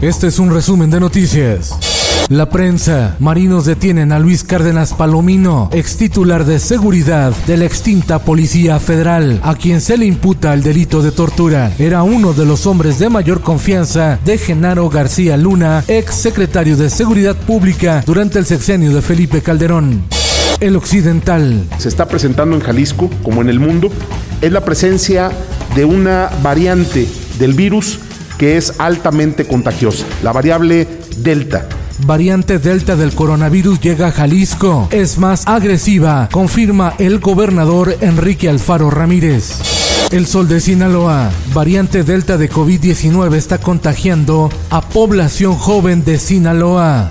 Este es un resumen de noticias. La prensa. Marinos detienen a Luis Cárdenas Palomino, ex titular de seguridad de la extinta Policía Federal, a quien se le imputa el delito de tortura. Era uno de los hombres de mayor confianza de Genaro García Luna, ex secretario de Seguridad Pública durante el sexenio de Felipe Calderón. El occidental. Se está presentando en Jalisco, como en el mundo, es la presencia de una variante del virus que es altamente contagiosa, la variable Delta. Variante Delta del coronavirus llega a Jalisco. Es más agresiva, confirma el gobernador Enrique Alfaro Ramírez. El sol de Sinaloa, variante Delta de COVID-19 está contagiando a población joven de Sinaloa.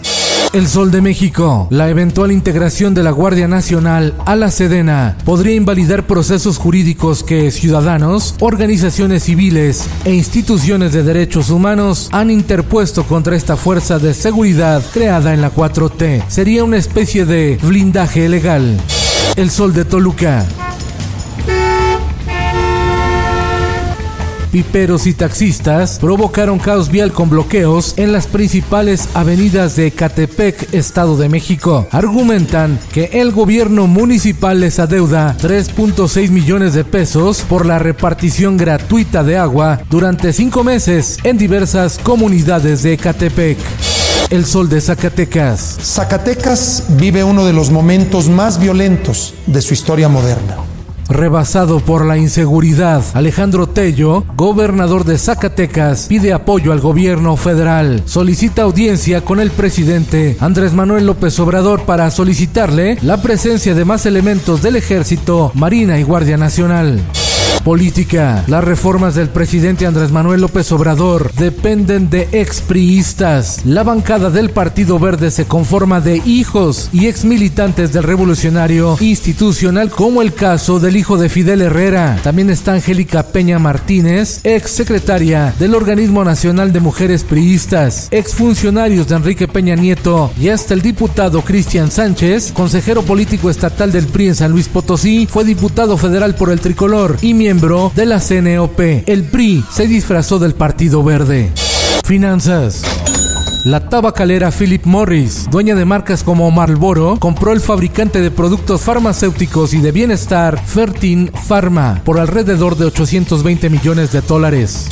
El Sol de México. La eventual integración de la Guardia Nacional a la Sedena podría invalidar procesos jurídicos que ciudadanos, organizaciones civiles e instituciones de derechos humanos han interpuesto contra esta fuerza de seguridad creada en la 4T. Sería una especie de blindaje legal. El Sol de Toluca. Piperos y taxistas provocaron caos vial con bloqueos en las principales avenidas de Catepec, Estado de México. Argumentan que el gobierno municipal les adeuda 3.6 millones de pesos por la repartición gratuita de agua durante cinco meses en diversas comunidades de Catepec. El sol de Zacatecas. Zacatecas vive uno de los momentos más violentos de su historia moderna. Rebasado por la inseguridad, Alejandro Tello, gobernador de Zacatecas, pide apoyo al gobierno federal. Solicita audiencia con el presidente Andrés Manuel López Obrador para solicitarle la presencia de más elementos del ejército, Marina y Guardia Nacional. Política. Las reformas del presidente Andrés Manuel López Obrador dependen de expriistas. La bancada del Partido Verde se conforma de hijos y ex militantes del revolucionario institucional, como el caso del hijo de Fidel Herrera. También está Angélica Peña Martínez, ex secretaria del Organismo Nacional de Mujeres Priistas, ex funcionarios de Enrique Peña Nieto y hasta el diputado Cristian Sánchez, consejero político estatal del PRI en San Luis Potosí, fue diputado federal por el tricolor y miembro de la CNOP. El PRI se disfrazó del Partido Verde. Finanzas. La tabacalera Philip Morris, dueña de marcas como Marlboro, compró el fabricante de productos farmacéuticos y de bienestar Fertin Pharma por alrededor de 820 millones de dólares.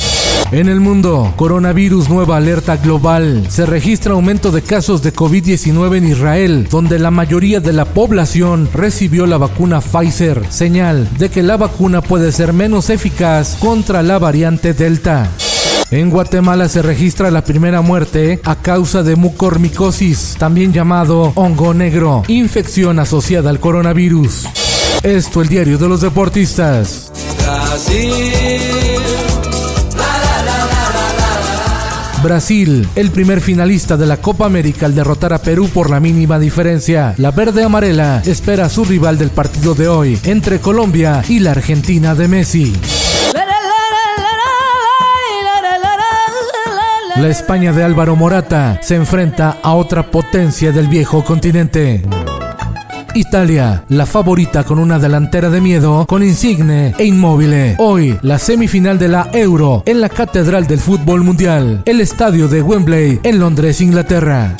En el mundo, coronavirus nueva alerta global. Se registra aumento de casos de COVID-19 en Israel, donde la mayoría de la población recibió la vacuna Pfizer, señal de que la vacuna puede ser menos eficaz contra la variante Delta. En Guatemala se registra la primera muerte a causa de mucormicosis, también llamado hongo negro, infección asociada al coronavirus. Esto el diario de los deportistas. El primer finalista de la Copa América al derrotar a Perú por la mínima diferencia. La verde amarela espera a su rival del partido de hoy entre Colombia y la Argentina de Messi. La España de Álvaro Morata se enfrenta a otra potencia del viejo continente. Italia, la favorita con una delantera de miedo, con Insigne e Inmóvil. Hoy, la semifinal de la Euro en la Catedral del Fútbol Mundial, el estadio de Wembley en Londres, Inglaterra.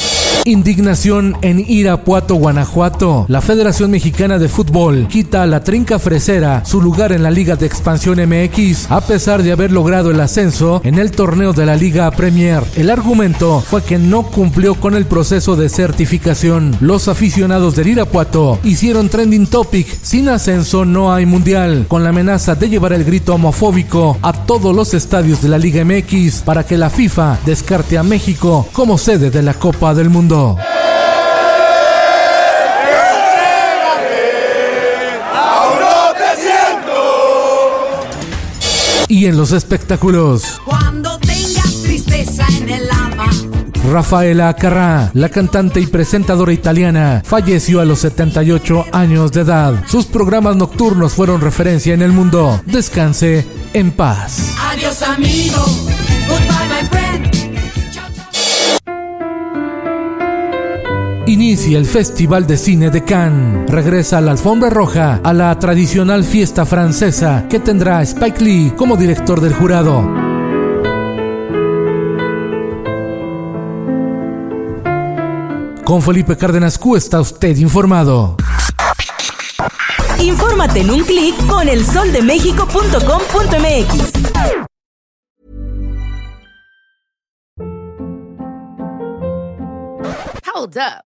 Indignación en Irapuato, Guanajuato. La Federación Mexicana de Fútbol quita a la Trinca Fresera su lugar en la Liga de Expansión MX a pesar de haber logrado el ascenso en el torneo de la Liga Premier. El argumento fue que no cumplió con el proceso de certificación. Los aficionados del Irapuato hicieron trending topic. Sin ascenso no hay mundial, con la amenaza de llevar el grito homofóbico a todos los estadios de la Liga MX para que la FIFA descarte a México como sede de la Copa del Mundo. Siento. Y en los espectáculos. Cuando tengas tristeza en el alma. Rafaela Carrá, la cantante y presentadora italiana, falleció a los 78 años de edad. Sus programas nocturnos fueron referencia en el mundo. Descanse en paz. Adiós amigo. Goodbye my friend. Inicia el Festival de Cine de Cannes. Regresa a la alfombra roja a la tradicional fiesta francesa que tendrá Spike Lee como director del jurado. Con Felipe Cárdenas Q está usted informado. Infórmate en un clic con elsoldemexico.com.mx. Hold up.